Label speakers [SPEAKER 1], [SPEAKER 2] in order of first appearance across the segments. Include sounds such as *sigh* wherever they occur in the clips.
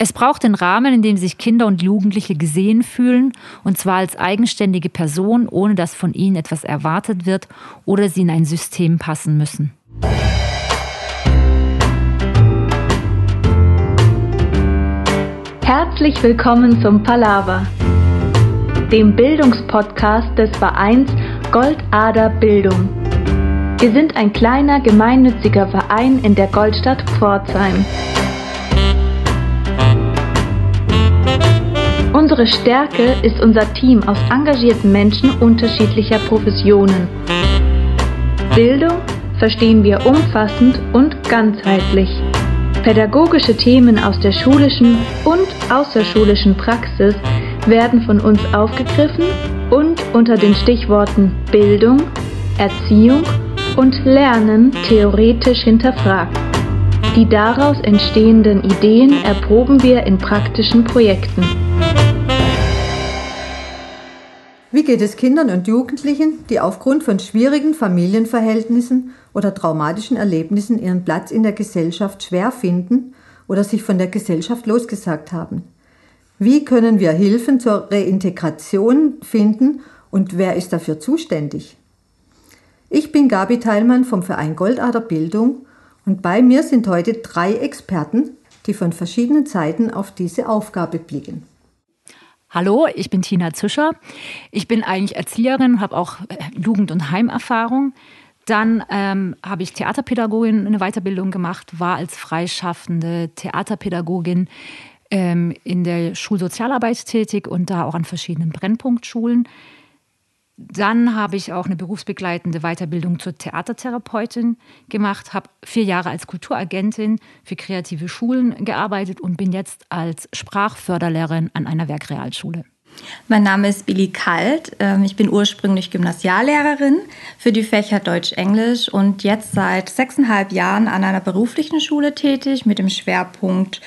[SPEAKER 1] Es braucht den Rahmen, in dem sich Kinder und Jugendliche gesehen fühlen, und zwar als eigenständige Person, ohne dass von ihnen etwas erwartet wird oder sie in ein System passen müssen.
[SPEAKER 2] Herzlich willkommen zum Palaver, dem Bildungspodcast des Vereins Goldader Bildung. Wir sind ein kleiner gemeinnütziger Verein in der Goldstadt Pforzheim. Unsere Stärke ist unser Team aus engagierten Menschen unterschiedlicher Professionen. Bildung verstehen wir umfassend und ganzheitlich. Pädagogische Themen aus der schulischen und außerschulischen Praxis werden von uns aufgegriffen und unter den Stichworten Bildung, Erziehung und Lernen theoretisch hinterfragt. Die daraus entstehenden Ideen erproben wir in praktischen Projekten.
[SPEAKER 3] Wie geht es Kindern und Jugendlichen, die aufgrund von schwierigen Familienverhältnissen oder traumatischen Erlebnissen ihren Platz in der Gesellschaft schwer finden oder sich von der Gesellschaft losgesagt haben? Wie können wir Hilfen zur Reintegration finden und wer ist dafür zuständig? Ich bin Gabi Teilmann vom Verein Goldader Bildung und bei mir sind heute drei Experten, die von verschiedenen Seiten auf diese Aufgabe blicken.
[SPEAKER 1] Hallo, ich bin Tina Zischer. Ich bin eigentlich Erzieherin, habe auch äh, Jugend- und Heimerfahrung. Dann ähm, habe ich Theaterpädagogin eine Weiterbildung gemacht, war als freischaffende Theaterpädagogin ähm, in der Schulsozialarbeit tätig und da auch an verschiedenen Brennpunktschulen. Dann habe ich auch eine berufsbegleitende Weiterbildung zur Theatertherapeutin gemacht, habe vier Jahre als Kulturagentin für kreative Schulen gearbeitet und bin jetzt als Sprachförderlehrerin an einer Werkrealschule.
[SPEAKER 4] Mein Name ist Billy Kalt. Ähm, ich bin ursprünglich Gymnasiallehrerin für die Fächer Deutsch-Englisch und jetzt seit sechseinhalb Jahren an einer beruflichen Schule tätig mit dem Schwerpunkt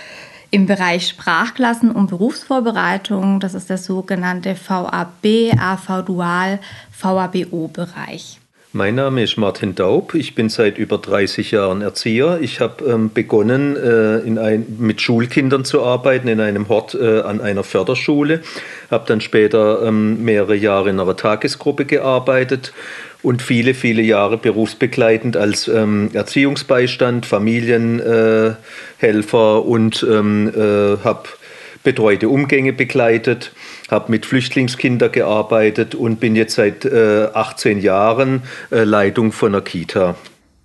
[SPEAKER 4] im Bereich Sprachklassen und Berufsvorbereitung. Das ist der sogenannte VAB, AV Dual, VABO-Bereich.
[SPEAKER 5] Mein Name ist Martin Daub. Ich bin seit über 30 Jahren Erzieher. Ich habe ähm, begonnen, äh, in ein, mit Schulkindern zu arbeiten in einem Hort äh, an einer Förderschule. Habe dann später ähm, mehrere Jahre in einer Tagesgruppe gearbeitet und viele, viele Jahre berufsbegleitend als ähm, Erziehungsbeistand, Familienhelfer äh, und ähm, äh, habe betreute Umgänge begleitet, habe mit Flüchtlingskindern gearbeitet und bin jetzt seit äh, 18 Jahren äh, Leitung von einer Kita.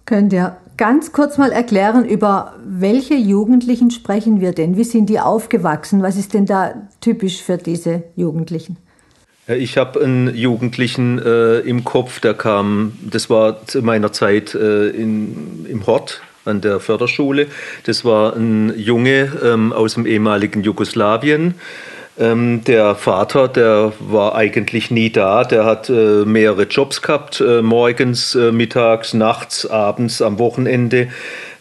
[SPEAKER 3] Könnt ihr ganz kurz mal erklären, über welche Jugendlichen sprechen wir denn? Wie sind die aufgewachsen? Was ist denn da typisch für diese Jugendlichen?
[SPEAKER 5] Ich habe einen Jugendlichen äh, im Kopf, der kam, das war zu meiner Zeit äh, in, im Hort an der Förderschule. Das war ein Junge ähm, aus dem ehemaligen Jugoslawien. Ähm, der Vater, der war eigentlich nie da. Der hat äh, mehrere Jobs gehabt, äh, morgens, äh, mittags, nachts, abends, am Wochenende.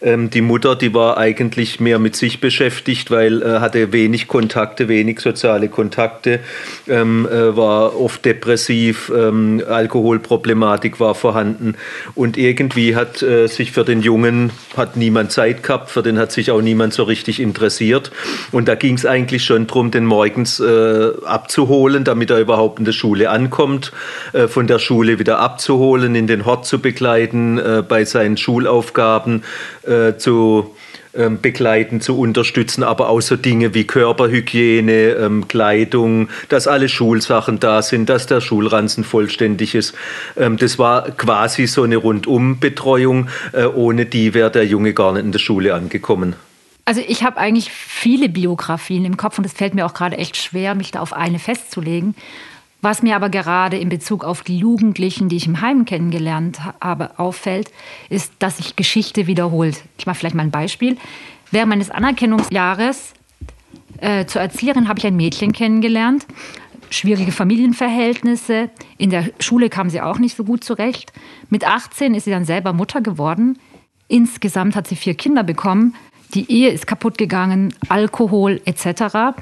[SPEAKER 5] Ähm, die Mutter, die war eigentlich mehr mit sich beschäftigt, weil äh, hatte wenig Kontakte, wenig soziale Kontakte, ähm, äh, war oft depressiv, ähm, Alkoholproblematik war vorhanden. Und irgendwie hat äh, sich für den Jungen hat niemand Zeit gehabt, für den hat sich auch niemand so richtig interessiert. Und da ging es eigentlich schon darum, den morgens äh, abzuholen, damit er überhaupt in der Schule ankommt, äh, von der Schule wieder abzuholen, in den Hort zu begleiten, äh, bei seinen Schulaufgaben äh, zu ähm, begleiten, zu unterstützen, aber auch so Dinge wie Körperhygiene, ähm, Kleidung, dass alle Schulsachen da sind, dass der Schulranzen vollständig ist. Ähm, das war quasi so eine Rundumbetreuung. Äh, ohne die wäre der Junge gar nicht in der Schule angekommen.
[SPEAKER 1] Also ich habe eigentlich viele Biografien im Kopf und es fällt mir auch gerade echt schwer, mich da auf eine festzulegen. Was mir aber gerade in Bezug auf die Jugendlichen, die ich im Heim kennengelernt habe, auffällt, ist, dass sich Geschichte wiederholt. Ich mache vielleicht mal ein Beispiel. Während meines Anerkennungsjahres äh, zur Erzieherin habe ich ein Mädchen kennengelernt. Schwierige Familienverhältnisse. In der Schule kam sie auch nicht so gut zurecht. Mit 18 ist sie dann selber Mutter geworden. Insgesamt hat sie vier Kinder bekommen. Die Ehe ist kaputt gegangen, Alkohol etc.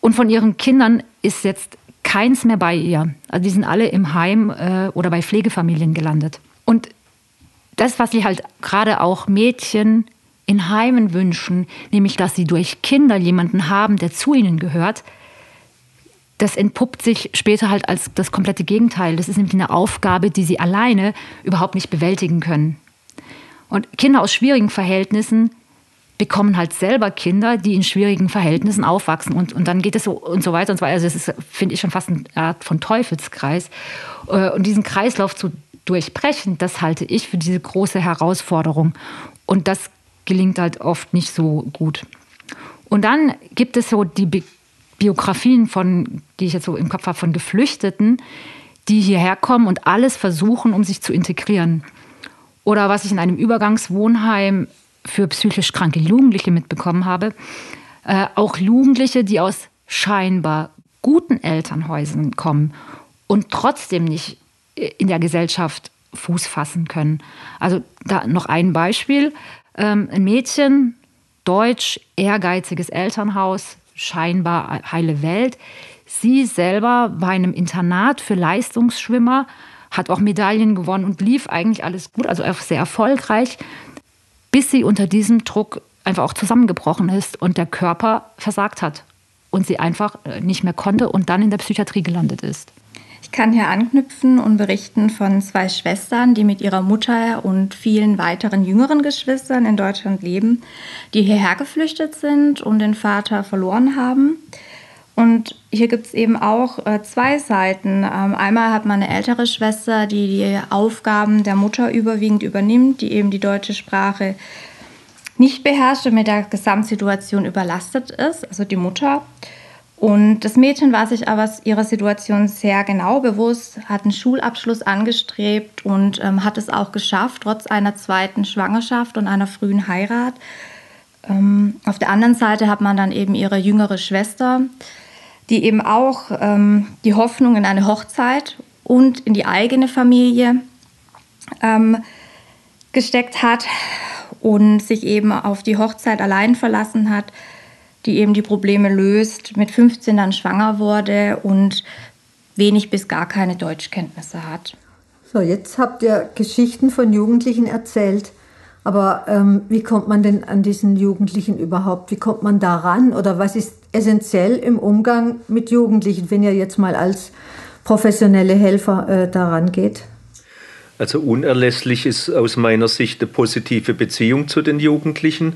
[SPEAKER 1] Und von ihren Kindern ist jetzt keins mehr bei ihr. Also die sind alle im Heim äh, oder bei Pflegefamilien gelandet. Und das, was sie halt gerade auch Mädchen in Heimen wünschen, nämlich dass sie durch Kinder jemanden haben, der zu ihnen gehört, das entpuppt sich später halt als das komplette Gegenteil. Das ist nämlich eine Aufgabe, die sie alleine überhaupt nicht bewältigen können. Und Kinder aus schwierigen Verhältnissen bekommen halt selber Kinder, die in schwierigen Verhältnissen aufwachsen. Und, und dann geht es so und so weiter und so weiter. Also das ist, finde ich, schon fast eine Art von Teufelskreis. Äh, und diesen Kreislauf zu durchbrechen, das halte ich für diese große Herausforderung. Und das gelingt halt oft nicht so gut. Und dann gibt es so die Bi Biografien von, die ich jetzt so im Kopf habe, von Geflüchteten, die hierher kommen und alles versuchen, um sich zu integrieren. Oder was ich in einem Übergangswohnheim für psychisch kranke Jugendliche mitbekommen habe, äh, auch Jugendliche, die aus scheinbar guten Elternhäusern kommen und trotzdem nicht in der Gesellschaft Fuß fassen können. Also da noch ein Beispiel. Ähm, ein Mädchen, deutsch, ehrgeiziges Elternhaus, scheinbar heile Welt. Sie selber in einem Internat für Leistungsschwimmer, hat auch Medaillen gewonnen und lief eigentlich alles gut, also sehr erfolgreich, bis sie unter diesem Druck einfach auch zusammengebrochen ist und der Körper versagt hat und sie einfach äh, nicht mehr konnte und dann in der Psychiatrie gelandet ist.
[SPEAKER 4] Ich kann hier anknüpfen und berichten von zwei Schwestern, die mit ihrer Mutter und vielen weiteren jüngeren Geschwistern in Deutschland leben, die hierher geflüchtet sind und den Vater verloren haben. Und hier gibt es eben auch äh, zwei Seiten. Ähm, einmal hat man eine ältere Schwester, die die Aufgaben der Mutter überwiegend übernimmt, die eben die deutsche Sprache nicht beherrscht und mit der Gesamtsituation überlastet ist, also die Mutter. Und das Mädchen war sich aber ihrer Situation sehr genau bewusst, hat einen Schulabschluss angestrebt und ähm, hat es auch geschafft, trotz einer zweiten Schwangerschaft und einer frühen Heirat. Ähm, auf der anderen Seite hat man dann eben ihre jüngere Schwester, die eben auch ähm, die Hoffnung in eine Hochzeit und in die eigene Familie ähm, gesteckt hat und sich eben auf die Hochzeit allein verlassen hat, die eben die Probleme löst, mit 15 dann schwanger wurde und wenig bis gar keine Deutschkenntnisse hat.
[SPEAKER 3] So, jetzt habt ihr Geschichten von Jugendlichen erzählt. Aber ähm, wie kommt man denn an diesen Jugendlichen überhaupt? Wie kommt man daran? Oder was ist essentiell im Umgang mit Jugendlichen, wenn ihr jetzt mal als professionelle Helfer äh, daran geht?
[SPEAKER 5] Also unerlässlich ist aus meiner Sicht eine positive Beziehung zu den Jugendlichen.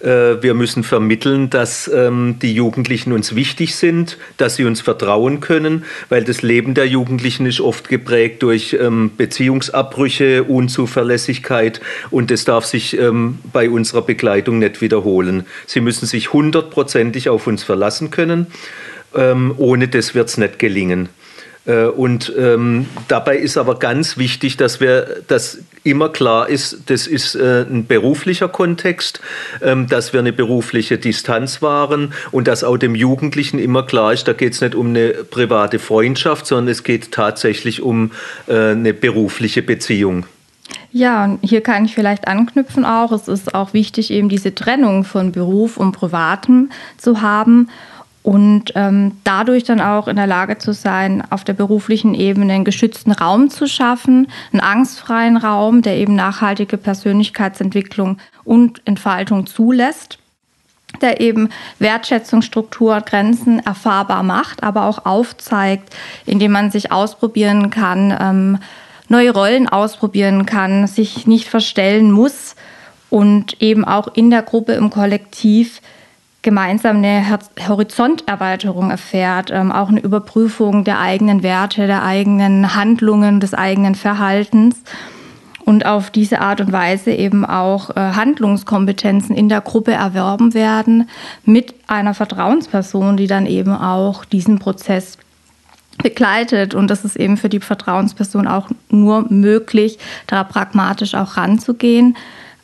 [SPEAKER 5] Äh, wir müssen vermitteln, dass ähm, die Jugendlichen uns wichtig sind, dass sie uns vertrauen können, weil das Leben der Jugendlichen ist oft geprägt durch ähm, Beziehungsabbrüche, Unzuverlässigkeit und das darf sich ähm, bei unserer Begleitung nicht wiederholen. Sie müssen sich hundertprozentig auf uns verlassen können. Ohne das wird es nicht gelingen. Äh, und ähm, dabei ist aber ganz wichtig, dass wir, dass immer klar ist, das ist äh, ein beruflicher Kontext, ähm, dass wir eine berufliche Distanz wahren und dass auch dem Jugendlichen immer klar ist, da geht es nicht um eine private Freundschaft, sondern es geht tatsächlich um äh, eine berufliche Beziehung.
[SPEAKER 4] Ja, und hier kann ich vielleicht anknüpfen auch. Es ist auch wichtig, eben diese Trennung von Beruf und Privatem zu haben und ähm, dadurch dann auch in der Lage zu sein, auf der beruflichen Ebene einen geschützten Raum zu schaffen, einen angstfreien Raum, der eben nachhaltige Persönlichkeitsentwicklung und Entfaltung zulässt, der eben Wertschätzung, Struktur, Grenzen erfahrbar macht, aber auch aufzeigt, indem man sich ausprobieren kann, ähm, neue Rollen ausprobieren kann, sich nicht verstellen muss und eben auch in der Gruppe, im Kollektiv gemeinsam eine Horizonterweiterung erfährt, ähm, auch eine Überprüfung der eigenen Werte, der eigenen Handlungen, des eigenen Verhaltens und auf diese Art und Weise eben auch äh, Handlungskompetenzen in der Gruppe erwerben werden mit einer Vertrauensperson, die dann eben auch diesen Prozess begleitet. Und das ist eben für die Vertrauensperson auch nur möglich, da pragmatisch auch ranzugehen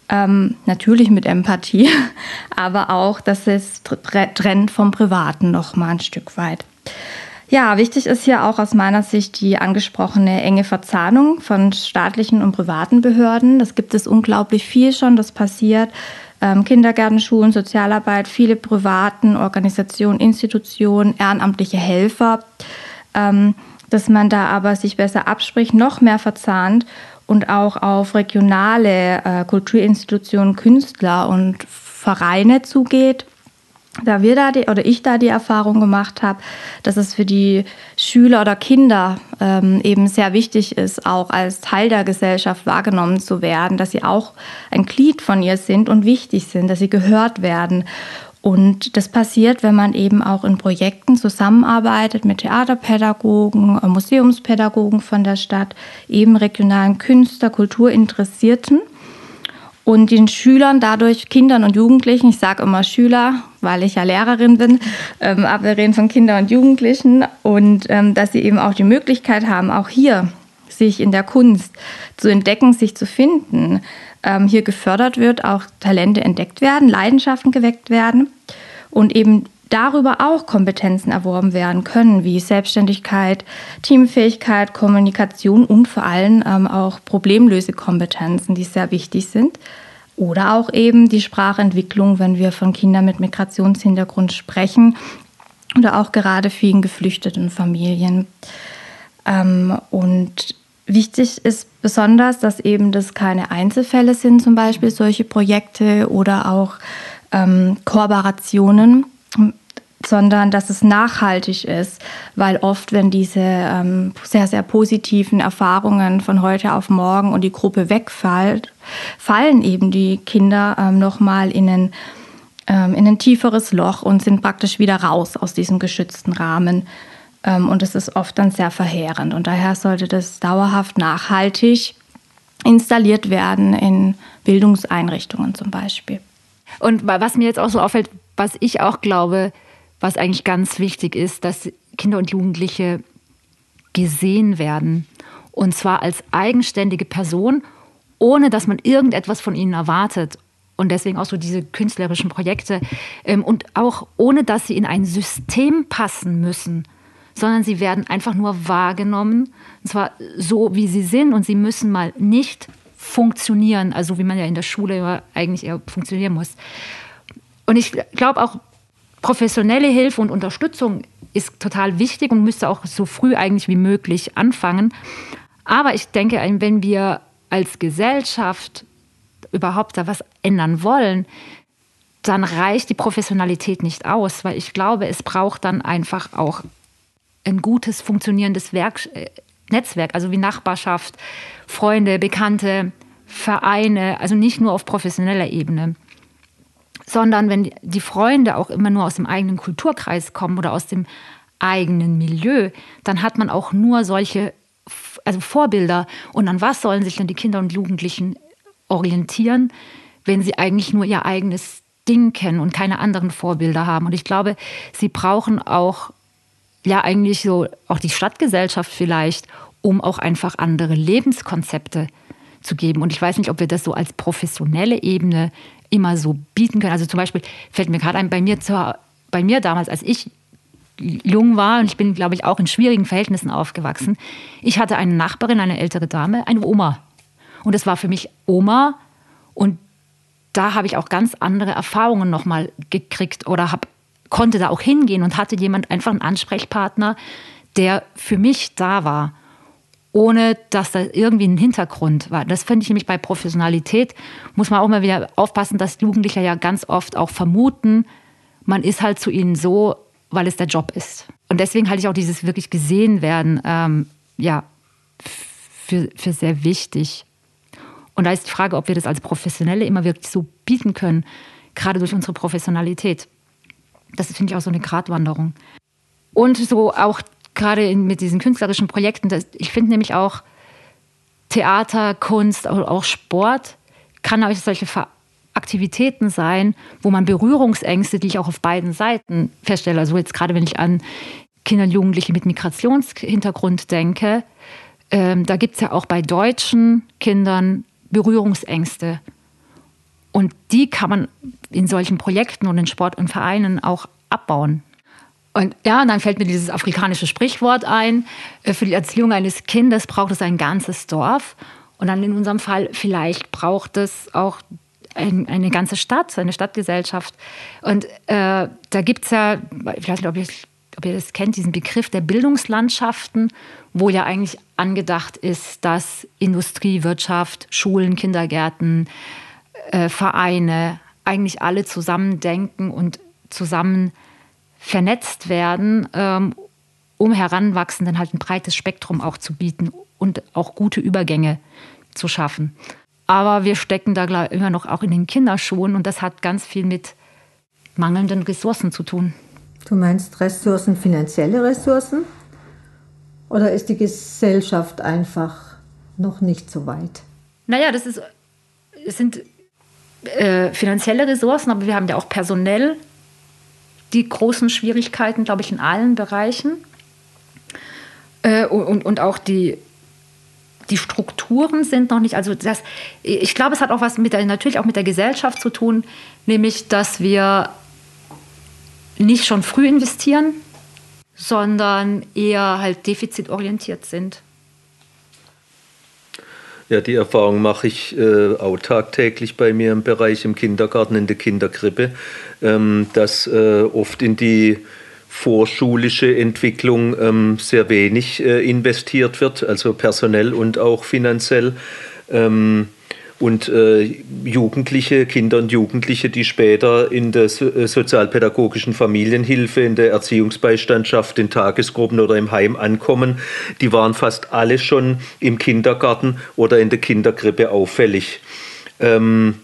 [SPEAKER 4] ähm, natürlich mit Empathie, *laughs* aber auch, dass es trennt vom Privaten noch mal ein Stück weit. Ja, wichtig ist hier auch aus meiner Sicht die angesprochene enge Verzahnung von staatlichen und privaten Behörden. Das gibt es unglaublich viel schon, das passiert. Ähm, Kindergärten, Schulen, Sozialarbeit, viele privaten Organisationen, Institutionen, ehrenamtliche Helfer. Ähm, dass man da aber sich besser abspricht, noch mehr verzahnt und auch auf regionale äh, Kulturinstitutionen, Künstler und Vereine zugeht da wir da die, oder ich da die Erfahrung gemacht habe, dass es für die Schüler oder Kinder ähm, eben sehr wichtig ist, auch als Teil der Gesellschaft wahrgenommen zu werden, dass sie auch ein Glied von ihr sind und wichtig sind, dass sie gehört werden. Und das passiert, wenn man eben auch in Projekten zusammenarbeitet mit Theaterpädagogen, äh, Museumspädagogen von der Stadt, eben regionalen Künstler, Kulturinteressierten. Und den Schülern dadurch, Kindern und Jugendlichen, ich sage immer Schüler, weil ich ja Lehrerin bin, ähm, aber wir reden von Kindern und Jugendlichen und ähm, dass sie eben auch die Möglichkeit haben, auch hier sich in der Kunst zu entdecken, sich zu finden, ähm, hier gefördert wird, auch Talente entdeckt werden, Leidenschaften geweckt werden und eben darüber auch Kompetenzen erworben werden können, wie Selbstständigkeit, Teamfähigkeit, Kommunikation und vor allem ähm, auch Problemlösekompetenzen, die sehr wichtig sind. Oder auch eben die Sprachentwicklung, wenn wir von Kindern mit Migrationshintergrund sprechen oder auch gerade vielen geflüchteten Familien. Ähm, und wichtig ist besonders, dass eben das keine Einzelfälle sind, zum Beispiel solche Projekte oder auch ähm, Kooperationen, sondern dass es nachhaltig ist, weil oft, wenn diese ähm, sehr, sehr positiven Erfahrungen von heute auf morgen und die Gruppe wegfällt, fallen eben die Kinder ähm, nochmal in ein, ähm, in ein tieferes Loch und sind praktisch wieder raus aus diesem geschützten Rahmen. Ähm, und es ist oft dann sehr verheerend. Und daher sollte das dauerhaft nachhaltig installiert werden in Bildungseinrichtungen zum Beispiel.
[SPEAKER 1] Und was mir jetzt auch so auffällt, was ich auch glaube, was eigentlich ganz wichtig ist, dass Kinder und Jugendliche gesehen werden. Und zwar als eigenständige Person, ohne dass man irgendetwas von ihnen erwartet. Und deswegen auch so diese künstlerischen Projekte. Ähm, und auch ohne, dass sie in ein System passen müssen, sondern sie werden einfach nur wahrgenommen. Und zwar so, wie sie sind. Und sie müssen mal nicht funktionieren, also wie man ja in der Schule eigentlich eher funktionieren muss. Und ich glaube auch, professionelle Hilfe und Unterstützung ist total wichtig und müsste auch so früh eigentlich wie möglich anfangen. Aber ich denke, wenn wir als Gesellschaft überhaupt da was ändern wollen, dann reicht die Professionalität nicht aus, weil ich glaube, es braucht dann einfach auch ein gutes, funktionierendes Werk, äh, Netzwerk, also wie Nachbarschaft, Freunde, Bekannte, Vereine, also nicht nur auf professioneller Ebene sondern wenn die Freunde auch immer nur aus dem eigenen Kulturkreis kommen oder aus dem eigenen Milieu, dann hat man auch nur solche also Vorbilder. Und an was sollen sich denn die Kinder und Jugendlichen orientieren, wenn sie eigentlich nur ihr eigenes Ding kennen und keine anderen Vorbilder haben? Und ich glaube, sie brauchen auch ja eigentlich so auch die Stadtgesellschaft vielleicht, um auch einfach andere Lebenskonzepte zu geben. Und ich weiß nicht, ob wir das so als professionelle Ebene immer so bieten können. Also zum Beispiel fällt mir gerade ein, bei mir, zur, bei mir damals, als ich jung war, und ich bin, glaube ich, auch in schwierigen Verhältnissen aufgewachsen, ich hatte eine Nachbarin, eine ältere Dame, eine Oma. Und es war für mich Oma und da habe ich auch ganz andere Erfahrungen nochmal gekriegt oder hab, konnte da auch hingehen und hatte jemand einfach einen Ansprechpartner, der für mich da war ohne dass da irgendwie ein Hintergrund war. Das finde ich nämlich bei Professionalität, muss man auch mal wieder aufpassen, dass Jugendliche ja ganz oft auch vermuten, man ist halt zu ihnen so, weil es der Job ist. Und deswegen halte ich auch dieses wirklich gesehen werden, ähm, ja, für, für sehr wichtig. Und da ist die Frage, ob wir das als Professionelle immer wirklich so bieten können, gerade durch unsere Professionalität. Das finde ich auch so eine Gratwanderung. Und so auch gerade mit diesen künstlerischen Projekten, das, ich finde nämlich auch Theater, Kunst, auch Sport kann auch solche Aktivitäten sein, wo man Berührungsängste, die ich auch auf beiden Seiten feststelle, also jetzt gerade wenn ich an Kinder und Jugendliche mit Migrationshintergrund denke, ähm, da gibt es ja auch bei deutschen Kindern Berührungsängste. Und die kann man in solchen Projekten und in Sport und Vereinen auch abbauen. Und ja, und dann fällt mir dieses afrikanische Sprichwort ein, äh, für die Erziehung eines Kindes braucht es ein ganzes Dorf. Und dann in unserem Fall, vielleicht braucht es auch ein, eine ganze Stadt, eine Stadtgesellschaft. Und äh, da gibt es ja, ich weiß nicht, ob ich ob ihr das kennt, diesen Begriff der Bildungslandschaften, wo ja eigentlich angedacht ist, dass Industrie, Wirtschaft, Schulen, Kindergärten, äh, Vereine eigentlich alle zusammendenken und zusammen vernetzt werden, ähm, um Heranwachsenden halt ein breites Spektrum auch zu bieten und auch gute Übergänge zu schaffen. Aber wir stecken da glaub, immer noch auch in den Kinderschuhen und das hat ganz viel mit mangelnden Ressourcen zu tun.
[SPEAKER 3] Du meinst Ressourcen, finanzielle Ressourcen? Oder ist die Gesellschaft einfach noch nicht so weit?
[SPEAKER 1] Naja, das ist, es sind äh, finanzielle Ressourcen, aber wir haben ja auch personell die großen Schwierigkeiten, glaube ich, in allen Bereichen. Äh, und, und auch die, die Strukturen sind noch nicht, also das, ich glaube, es hat auch was mit der, natürlich auch mit der Gesellschaft zu tun, nämlich, dass wir nicht schon früh investieren, sondern eher halt defizitorientiert sind.
[SPEAKER 5] Ja, die Erfahrung mache ich äh, auch tagtäglich bei mir im Bereich im Kindergarten, in der Kinderkrippe, ähm, dass äh, oft in die vorschulische Entwicklung ähm, sehr wenig äh, investiert wird, also personell und auch finanziell. Ähm, und äh, Jugendliche, Kinder und Jugendliche, die später in der so äh, sozialpädagogischen Familienhilfe, in der Erziehungsbeistandschaft, in Tagesgruppen oder im Heim ankommen, die waren fast alle schon im Kindergarten oder in der Kinderkrippe auffällig. Ähm,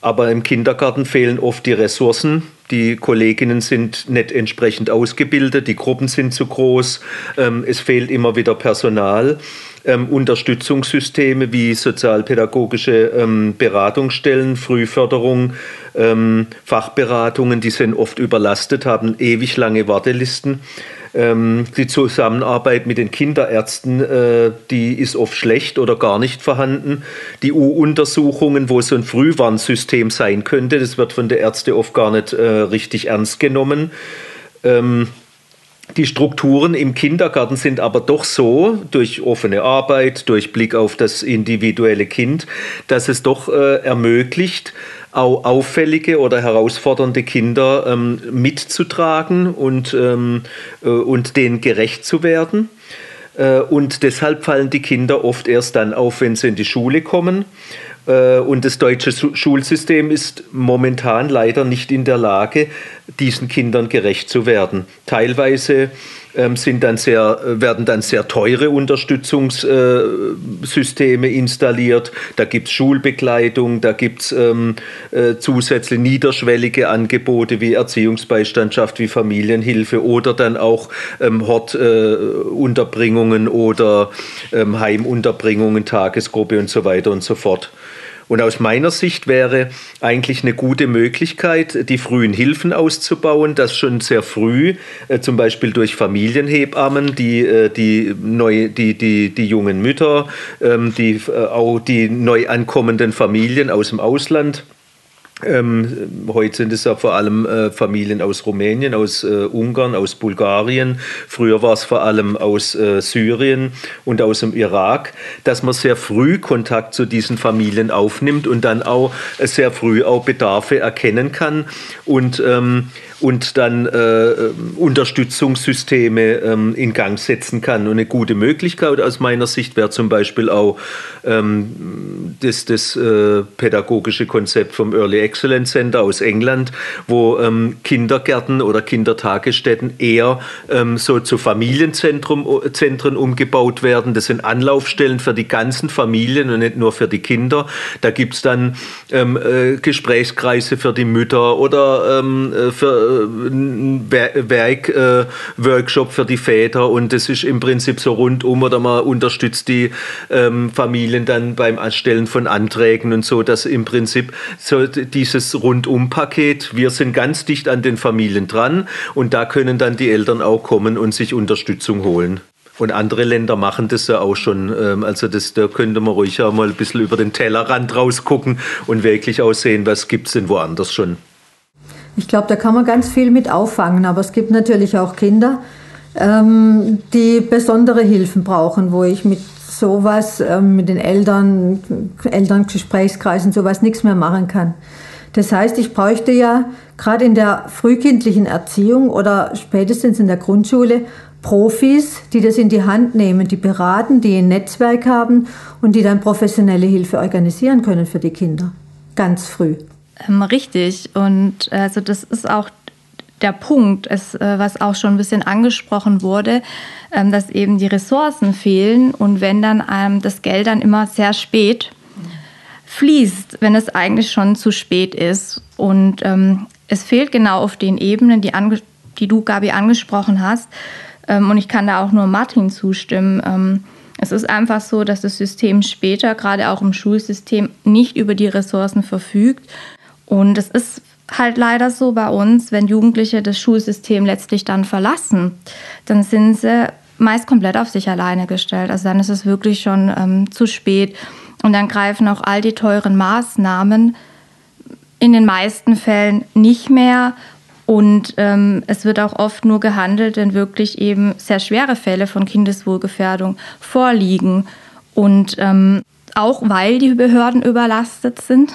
[SPEAKER 5] aber im Kindergarten fehlen oft die Ressourcen. Die Kolleginnen sind nicht entsprechend ausgebildet, die Gruppen sind zu groß, ähm, es fehlt immer wieder Personal ähm, Unterstützungssysteme wie sozialpädagogische ähm, Beratungsstellen, Frühförderung, ähm, Fachberatungen, die sind oft überlastet, haben ewig lange Wartelisten. Ähm, die Zusammenarbeit mit den Kinderärzten, äh, die ist oft schlecht oder gar nicht vorhanden. Die U-Untersuchungen, wo so ein Frühwarnsystem sein könnte, das wird von der Ärzte oft gar nicht äh, richtig ernst genommen. Ähm, die Strukturen im Kindergarten sind aber doch so, durch offene Arbeit, durch Blick auf das individuelle Kind, dass es doch äh, ermöglicht, auch auffällige oder herausfordernde Kinder ähm, mitzutragen und, ähm, äh, und denen gerecht zu werden. Äh, und deshalb fallen die Kinder oft erst dann auf, wenn sie in die Schule kommen. Äh, und das deutsche Schulsystem ist momentan leider nicht in der Lage, diesen Kindern gerecht zu werden. Teilweise ähm, sind dann sehr, werden dann sehr teure Unterstützungssysteme installiert. Da gibt es Schulbegleitung, da gibt es ähm, äh, zusätzlich niederschwellige Angebote wie Erziehungsbeistandschaft, wie Familienhilfe oder dann auch ähm, Hortunterbringungen äh, oder ähm, Heimunterbringungen, Tagesgruppe und so weiter und so fort. Und aus meiner Sicht wäre eigentlich eine gute Möglichkeit, die frühen Hilfen auszubauen, das schon sehr früh, äh, zum Beispiel durch Familienhebammen, die, äh, die, neu, die, die, die jungen Mütter, ähm, die, äh, auch die neu ankommenden Familien aus dem Ausland ähm, heute sind es ja vor allem äh, Familien aus Rumänien, aus äh, Ungarn, aus Bulgarien. Früher war es vor allem aus äh, Syrien und aus dem Irak, dass man sehr früh Kontakt zu diesen Familien aufnimmt und dann auch sehr früh auch Bedarfe erkennen kann und ähm, und dann äh, Unterstützungssysteme ähm, in Gang setzen kann. Und eine gute Möglichkeit aus meiner Sicht wäre zum Beispiel auch ähm, das, das äh, pädagogische Konzept vom Early Excellence Center aus England, wo ähm, Kindergärten oder Kindertagesstätten eher ähm, so zu Familienzentren Zentren umgebaut werden. Das sind Anlaufstellen für die ganzen Familien und nicht nur für die Kinder. Da gibt es dann ähm, äh, Gesprächskreise für die Mütter oder ähm, äh, für Werkworkshop äh, für die Väter und das ist im Prinzip so rundum oder man unterstützt die ähm, Familien dann beim Erstellen von Anträgen und so, dass im Prinzip so dieses Rundum-Paket, wir sind ganz dicht an den Familien dran und da können dann die Eltern auch kommen und sich Unterstützung holen. Und andere Länder machen das ja auch schon. Ähm, also das, da könnte man ruhig auch mal ein bisschen über den Tellerrand rausgucken und wirklich auch sehen, was gibt es denn woanders schon.
[SPEAKER 3] Ich glaube, da kann man ganz viel mit auffangen, aber es gibt natürlich auch Kinder, ähm, die besondere Hilfen brauchen, wo ich mit sowas, ähm, mit den Eltern, Elterngesprächskreisen, sowas nichts mehr machen kann. Das heißt, ich bräuchte ja gerade in der frühkindlichen Erziehung oder spätestens in der Grundschule Profis, die das in die Hand nehmen, die beraten, die ein Netzwerk haben und die dann professionelle Hilfe organisieren können für die Kinder. Ganz früh.
[SPEAKER 4] Ähm, richtig. Und also das ist auch der Punkt, es, äh, was auch schon ein bisschen angesprochen wurde, ähm, dass eben die Ressourcen fehlen und wenn dann ähm, das Geld dann immer sehr spät fließt, wenn es eigentlich schon zu spät ist. Und ähm, es fehlt genau auf den Ebenen, die, die du, Gabi, angesprochen hast. Ähm, und ich kann da auch nur Martin zustimmen. Ähm, es ist einfach so, dass das System später, gerade auch im Schulsystem, nicht über die Ressourcen verfügt. Und es ist halt leider so bei uns, wenn Jugendliche das Schulsystem letztlich dann verlassen, dann sind sie meist komplett auf sich alleine gestellt. Also dann ist es wirklich schon ähm, zu spät. Und dann greifen auch all die teuren Maßnahmen in den meisten Fällen nicht mehr. Und ähm, es wird auch oft nur gehandelt, wenn wirklich eben sehr schwere Fälle von Kindeswohlgefährdung vorliegen. Und ähm, auch weil die Behörden überlastet sind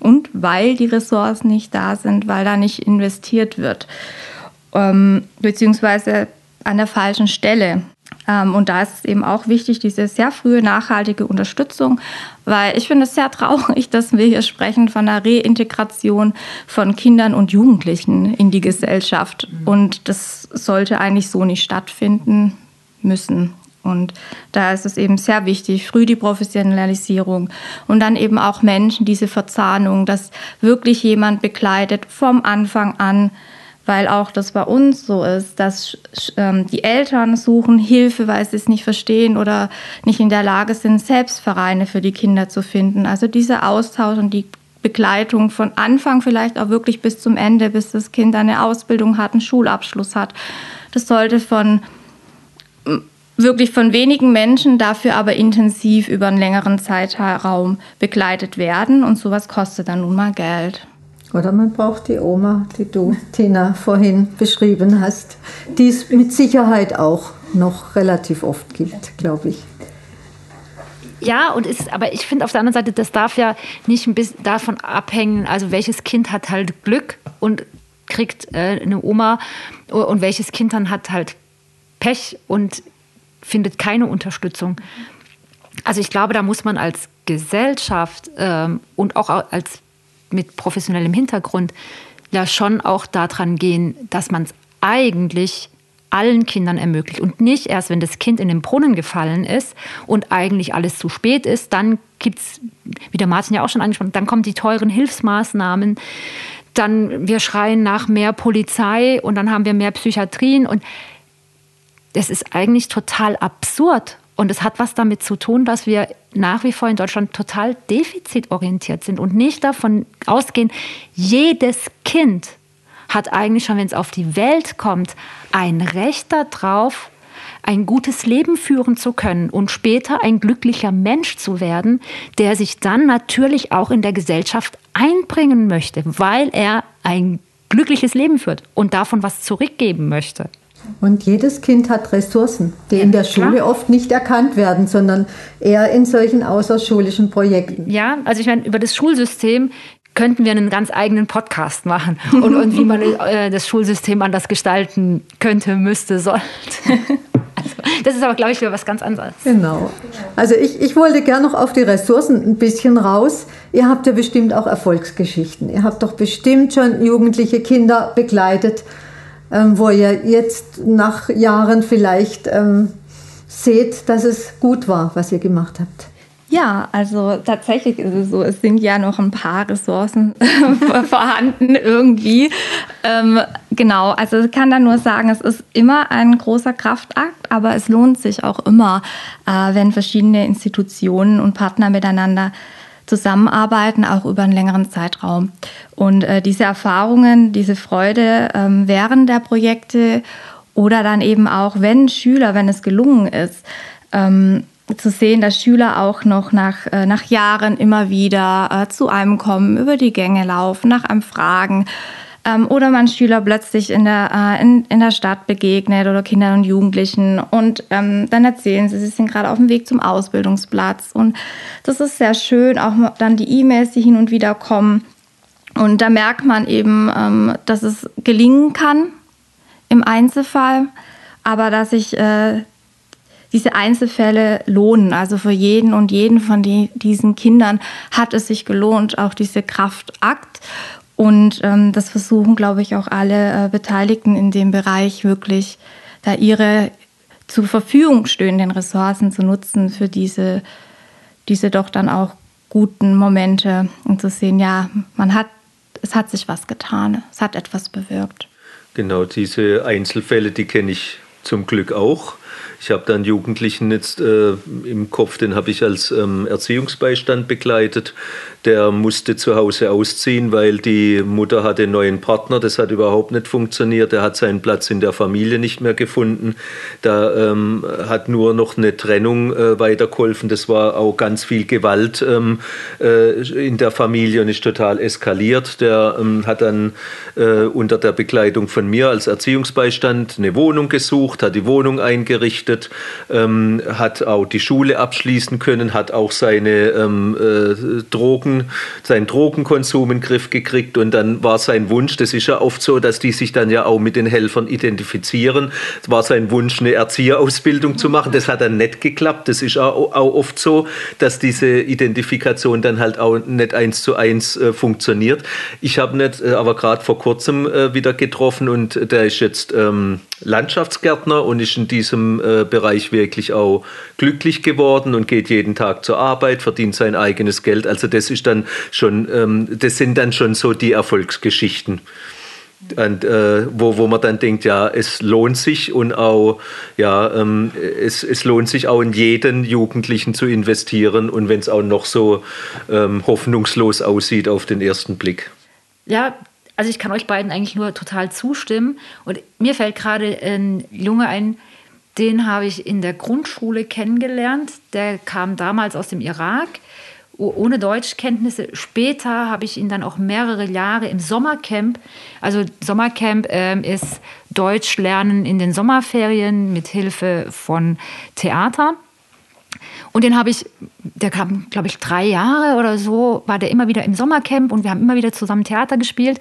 [SPEAKER 4] und weil die Ressourcen nicht da sind, weil da nicht investiert wird, ähm, beziehungsweise an der falschen Stelle. Ähm, und da ist es eben auch wichtig, diese sehr frühe nachhaltige Unterstützung, weil ich finde es sehr traurig, *laughs* dass wir hier sprechen von der Reintegration von Kindern und Jugendlichen in die Gesellschaft. Mhm. Und das sollte eigentlich so nicht stattfinden müssen. Und da ist es eben sehr wichtig, früh die Professionalisierung und dann eben auch Menschen, diese Verzahnung, dass wirklich jemand begleitet vom Anfang an, weil auch das bei uns so ist, dass ähm, die Eltern suchen Hilfe, weil sie es nicht verstehen oder nicht in der Lage sind, Selbstvereine für die Kinder zu finden. Also dieser Austausch und die Begleitung von Anfang vielleicht auch wirklich bis zum Ende, bis das Kind eine Ausbildung hat, einen Schulabschluss hat. Das sollte von wirklich von wenigen Menschen, dafür aber intensiv über einen längeren Zeitraum begleitet werden. Und sowas kostet dann nun mal Geld.
[SPEAKER 3] Oder man braucht die Oma, die du, Tina, vorhin beschrieben hast, die es mit Sicherheit auch noch relativ oft gibt, glaube ich.
[SPEAKER 1] Ja, und ist, aber ich finde auf der anderen Seite, das darf ja nicht ein bisschen davon abhängen, also welches Kind hat halt Glück und kriegt äh, eine Oma und welches Kind dann hat halt Pech und findet keine Unterstützung. Also ich glaube, da muss man als Gesellschaft ähm, und auch als mit professionellem Hintergrund ja schon auch daran gehen, dass man es eigentlich allen Kindern ermöglicht und nicht erst, wenn das Kind in den Brunnen gefallen ist und eigentlich alles zu spät ist, dann gibt es, wie der Martin ja auch schon angesprochen, dann kommen die teuren Hilfsmaßnahmen, dann wir schreien nach mehr Polizei und dann haben wir mehr Psychiatrien und das ist eigentlich total absurd. Und es hat was damit zu tun, dass wir nach wie vor in Deutschland total defizitorientiert sind und nicht davon ausgehen, jedes Kind hat eigentlich schon, wenn es auf die Welt kommt, ein Recht darauf, ein gutes Leben führen zu können und später ein glücklicher Mensch zu werden, der sich dann natürlich auch in der Gesellschaft einbringen möchte, weil er ein glückliches Leben führt und davon was zurückgeben möchte.
[SPEAKER 3] Und jedes Kind hat Ressourcen, die ja, in der Schule klar. oft nicht erkannt werden, sondern eher in solchen außerschulischen Projekten.
[SPEAKER 1] Ja, also ich meine, über das Schulsystem könnten wir einen ganz eigenen Podcast machen und, und wie man äh, das Schulsystem anders gestalten könnte, müsste, sollte. *laughs* Also, das ist aber, glaube ich, wieder was ganz anderes.
[SPEAKER 3] Genau. Also ich, ich wollte gerne noch auf die Ressourcen ein bisschen raus. Ihr habt ja bestimmt auch Erfolgsgeschichten. Ihr habt doch bestimmt schon jugendliche Kinder begleitet ähm, wo ihr jetzt nach Jahren vielleicht ähm, seht, dass es gut war, was ihr gemacht habt?
[SPEAKER 4] Ja, also tatsächlich ist es so, es sind ja noch ein paar Ressourcen *laughs* vorhanden irgendwie. Ähm, genau, also ich kann da nur sagen, es ist immer ein großer Kraftakt, aber es lohnt sich auch immer, äh, wenn verschiedene Institutionen und Partner miteinander zusammenarbeiten, auch über einen längeren Zeitraum. Und äh, diese Erfahrungen, diese Freude ähm, während der Projekte oder dann eben auch, wenn Schüler, wenn es gelungen ist, ähm, zu sehen, dass Schüler auch noch nach, äh, nach Jahren immer wieder äh, zu einem kommen, über die Gänge laufen, nach einem fragen, ähm, oder man Schüler plötzlich in der, äh, in, in der Stadt begegnet oder Kindern und Jugendlichen und ähm, dann erzählen sie, sie sind gerade auf dem Weg zum Ausbildungsplatz. Und das ist sehr schön, auch dann die E-Mails, die hin und wieder kommen. Und da merkt man eben, ähm, dass es gelingen kann im Einzelfall, aber dass sich äh, diese Einzelfälle lohnen. Also für jeden und jeden von die, diesen Kindern hat es sich gelohnt, auch diese Kraftakt. Und ähm, das versuchen, glaube ich, auch alle äh, Beteiligten in dem Bereich wirklich da ihre zur Verfügung stehenden Ressourcen zu nutzen für diese, diese doch dann auch guten Momente und zu sehen, ja, man hat, es hat sich was getan, es hat etwas bewirkt.
[SPEAKER 5] Genau, diese Einzelfälle, die kenne ich zum Glück auch. Ich habe dann Jugendlichen jetzt äh, im Kopf, den habe ich als ähm, Erziehungsbeistand begleitet. Der musste zu Hause ausziehen, weil die Mutter hatte einen neuen Partner. Das hat überhaupt nicht funktioniert. Er hat seinen Platz in der Familie nicht mehr gefunden. Da ähm, hat nur noch eine Trennung äh, weitergeholfen. Das war auch ganz viel Gewalt ähm, äh, in der Familie und ist total eskaliert. Der ähm, hat dann äh, unter der Begleitung von mir als Erziehungsbeistand eine Wohnung gesucht, hat die Wohnung eingerichtet, ähm, hat auch die Schule abschließen können, hat auch seine ähm, äh, Drogen Drogen, seinen Drogenkonsum in den Griff gekriegt und dann war sein Wunsch, das ist ja oft so, dass die sich dann ja auch mit den Helfern identifizieren. Es war sein Wunsch, eine Erzieherausbildung zu machen. Das hat dann nicht geklappt. Das ist auch, oft so, dass diese Identifikation dann halt auch nicht eins zu eins äh, funktioniert. Ich habe nicht, äh, aber gerade vor kurzem äh, wieder getroffen und der ist jetzt ähm, Landschaftsgärtner und ist in diesem äh, Bereich wirklich auch glücklich geworden und geht jeden Tag zur Arbeit, verdient sein eigenes Geld. Also das ist dann schon, ähm, das sind dann schon so die Erfolgsgeschichten. Und, äh, wo, wo man dann denkt, ja, es lohnt sich und auch, ja, ähm, es, es lohnt sich auch in jeden Jugendlichen zu investieren und wenn es auch noch so ähm, hoffnungslos aussieht auf den ersten Blick.
[SPEAKER 1] Ja, also ich kann euch beiden eigentlich nur total zustimmen. Und mir fällt gerade ein Junge ein, den habe ich in der Grundschule kennengelernt. Der kam damals aus dem Irak ohne Deutschkenntnisse. Später habe ich ihn dann auch mehrere Jahre im Sommercamp. Also Sommercamp ähm, ist Deutsch lernen in den Sommerferien mit Hilfe von Theater. Und den habe ich, der kam, glaube ich, drei Jahre oder so, war der immer wieder im Sommercamp und wir haben immer wieder zusammen Theater gespielt.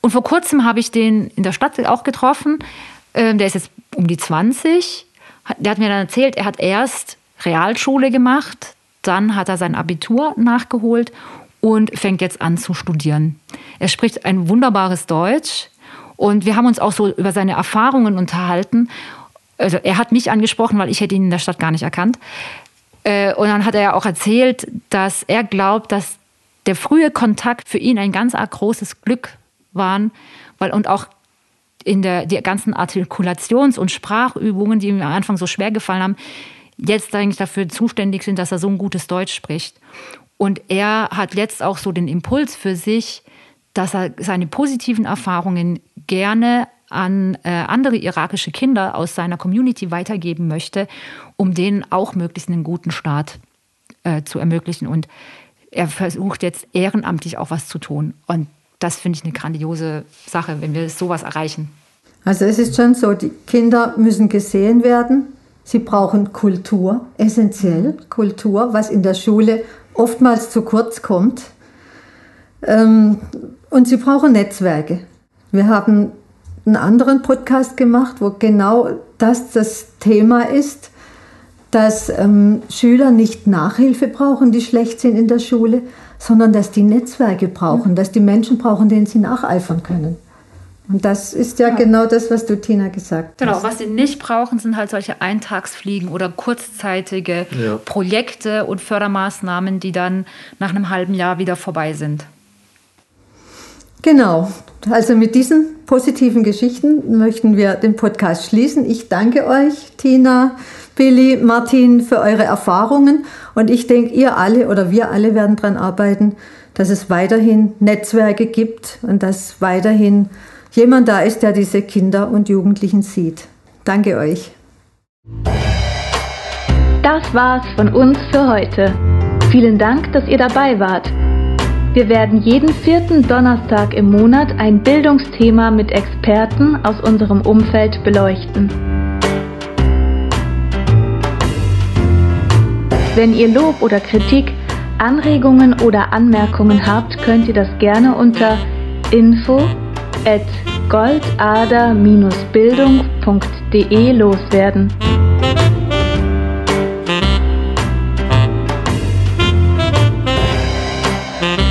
[SPEAKER 1] Und vor kurzem habe ich den in der Stadt auch getroffen. Ähm, der ist jetzt um die 20. Der hat mir dann erzählt, er hat erst Realschule gemacht, dann hat er sein Abitur nachgeholt und fängt jetzt an zu studieren. Er spricht ein wunderbares Deutsch und wir haben uns auch so über seine Erfahrungen unterhalten. Also er hat mich angesprochen, weil ich hätte ihn in der Stadt gar nicht erkannt. Äh, und dann hat er ja auch erzählt, dass er glaubt, dass der frühe Kontakt für ihn ein ganz arg großes Glück war. weil und auch in der die ganzen Artikulations- und Sprachübungen, die ihm am Anfang so schwer gefallen haben, jetzt eigentlich dafür zuständig sind, dass er so ein gutes Deutsch spricht. Und er hat jetzt auch so den Impuls für sich, dass er seine positiven Erfahrungen gerne an äh, andere irakische Kinder aus seiner Community weitergeben möchte, um denen auch möglichst einen guten Start äh, zu ermöglichen. Und er versucht jetzt ehrenamtlich auch was zu tun. Und das finde ich eine grandiose Sache, wenn wir sowas erreichen.
[SPEAKER 3] Also es ist schon so, die Kinder müssen gesehen werden. Sie brauchen Kultur, essentiell Kultur, was in der Schule oftmals zu kurz kommt. Ähm, und sie brauchen Netzwerke. Wir haben einen anderen Podcast gemacht, wo genau das das Thema ist, dass ähm, Schüler nicht Nachhilfe brauchen, die schlecht sind in der Schule, sondern dass die Netzwerke brauchen, mhm. dass die Menschen brauchen, denen sie nacheifern können. Und das ist ja, ja, genau das, was du, Tina, gesagt
[SPEAKER 1] genau,
[SPEAKER 3] hast.
[SPEAKER 1] Genau, was sie nicht brauchen, sind halt solche Eintagsfliegen oder kurzzeitige ja. Projekte und Fördermaßnahmen, die dann nach einem halben Jahr wieder vorbei sind.
[SPEAKER 3] Genau, also mit diesen positiven Geschichten möchten wir den Podcast schließen. Ich danke euch, Tina, Billy, Martin, für eure Erfahrungen. Und ich denke, ihr alle oder wir alle werden daran arbeiten, dass es weiterhin Netzwerke gibt und dass weiterhin jemand da ist, der diese Kinder und Jugendlichen sieht. Danke euch.
[SPEAKER 2] Das war's von uns für heute. Vielen Dank, dass ihr dabei wart. Wir werden jeden vierten Donnerstag im Monat ein Bildungsthema mit Experten aus unserem Umfeld beleuchten. Wenn ihr Lob oder Kritik Anregungen oder Anmerkungen habt, könnt ihr das gerne unter info at goldader-bildung.de loswerden.